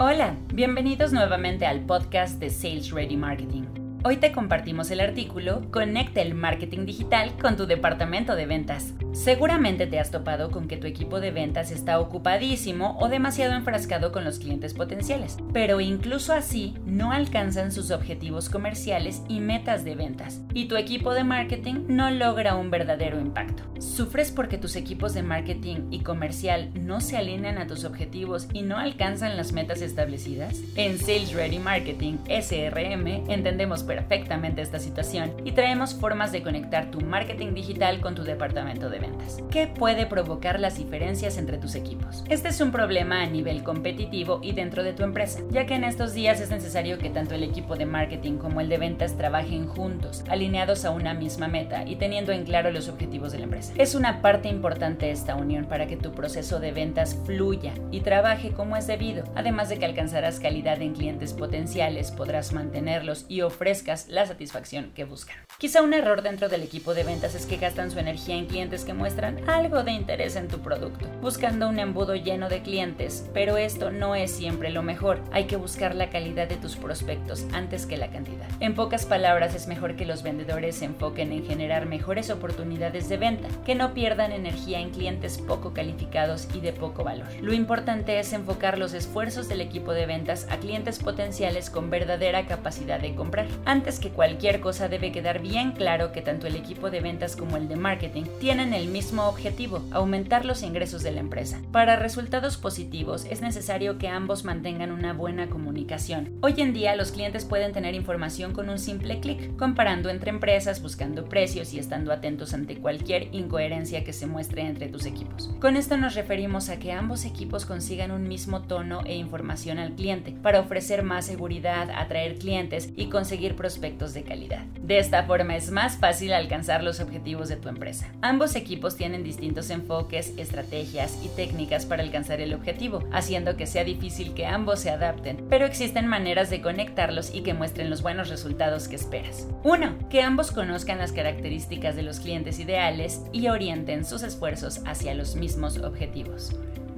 Hola, bienvenidos nuevamente al podcast de Sales Ready Marketing. Hoy te compartimos el artículo Conecta el marketing digital con tu departamento de ventas. Seguramente te has topado con que tu equipo de ventas está ocupadísimo o demasiado enfrascado con los clientes potenciales, pero incluso así no alcanzan sus objetivos comerciales y metas de ventas, y tu equipo de marketing no logra un verdadero impacto. ¿Sufres porque tus equipos de marketing y comercial no se alinean a tus objetivos y no alcanzan las metas establecidas? En Sales Ready Marketing, SRM, entendemos perfectamente esta situación y traemos formas de conectar tu marketing digital con tu departamento de ventas. ¿Qué puede provocar las diferencias entre tus equipos? Este es un problema a nivel competitivo y dentro de tu empresa, ya que en estos días es necesario que tanto el equipo de marketing como el de ventas trabajen juntos, alineados a una misma meta y teniendo en claro los objetivos de la empresa. Es una parte importante esta unión para que tu proceso de ventas fluya y trabaje como es debido, además de que alcanzarás calidad en clientes potenciales, podrás mantenerlos y ofrecer la satisfacción que buscan. Quizá un error dentro del equipo de ventas es que gastan su energía en clientes que muestran algo de interés en tu producto, buscando un embudo lleno de clientes, pero esto no es siempre lo mejor. Hay que buscar la calidad de tus prospectos antes que la cantidad. En pocas palabras, es mejor que los vendedores se enfoquen en generar mejores oportunidades de venta, que no pierdan energía en clientes poco calificados y de poco valor. Lo importante es enfocar los esfuerzos del equipo de ventas a clientes potenciales con verdadera capacidad de comprar. Antes que cualquier cosa debe quedar bien claro que tanto el equipo de ventas como el de marketing tienen el mismo objetivo, aumentar los ingresos de la empresa. Para resultados positivos es necesario que ambos mantengan una buena comunicación. Hoy en día los clientes pueden tener información con un simple clic, comparando entre empresas, buscando precios y estando atentos ante cualquier incoherencia que se muestre entre tus equipos. Con esto nos referimos a que ambos equipos consigan un mismo tono e información al cliente para ofrecer más seguridad, atraer clientes y conseguir prospectos de calidad. De esta forma es más fácil alcanzar los objetivos de tu empresa. Ambos equipos tienen distintos enfoques, estrategias y técnicas para alcanzar el objetivo, haciendo que sea difícil que ambos se adapten, pero existen maneras de conectarlos y que muestren los buenos resultados que esperas. 1. Que ambos conozcan las características de los clientes ideales y orienten sus esfuerzos hacia los mismos objetivos.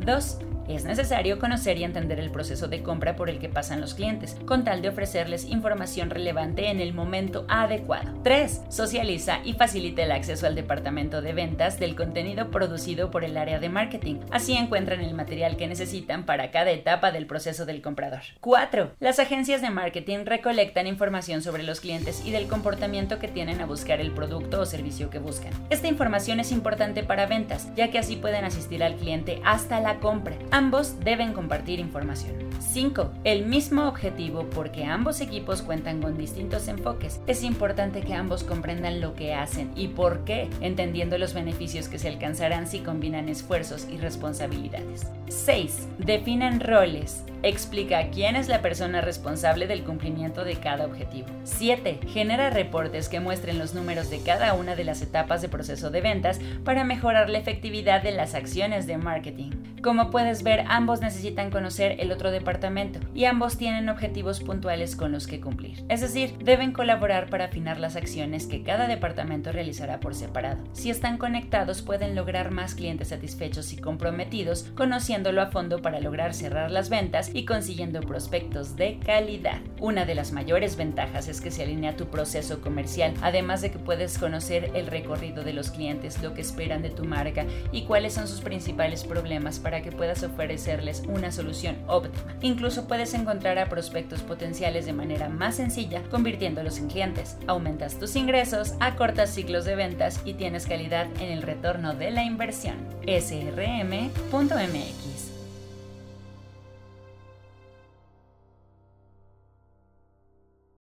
2 es necesario conocer y entender el proceso de compra por el que pasan los clientes, con tal de ofrecerles información relevante en el momento adecuado. 3. Socializa y facilita el acceso al departamento de ventas del contenido producido por el área de marketing. Así encuentran el material que necesitan para cada etapa del proceso del comprador. 4. Las agencias de marketing recolectan información sobre los clientes y del comportamiento que tienen a buscar el producto o servicio que buscan. Esta información es importante para ventas, ya que así pueden asistir al cliente hasta la compra. Ambos deben compartir información. 5. El mismo objetivo porque ambos equipos cuentan con distintos enfoques. Es importante que ambos comprendan lo que hacen y por qué, entendiendo los beneficios que se alcanzarán si combinan esfuerzos y responsabilidades. 6. Definan roles. Explica quién es la persona responsable del cumplimiento de cada objetivo. 7. Genera reportes que muestren los números de cada una de las etapas de proceso de ventas para mejorar la efectividad de las acciones de marketing. Como puedes ver, ambos necesitan conocer el otro departamento y ambos tienen objetivos puntuales con los que cumplir. Es decir, deben colaborar para afinar las acciones que cada departamento realizará por separado. Si están conectados, pueden lograr más clientes satisfechos y comprometidos, conociéndolo a fondo para lograr cerrar las y consiguiendo prospectos de calidad. Una de las mayores ventajas es que se alinea tu proceso comercial, además de que puedes conocer el recorrido de los clientes, lo que esperan de tu marca y cuáles son sus principales problemas para que puedas ofrecerles una solución óptima. Incluso puedes encontrar a prospectos potenciales de manera más sencilla, convirtiéndolos en clientes. Aumentas tus ingresos, acortas ciclos de ventas y tienes calidad en el retorno de la inversión. srm.mx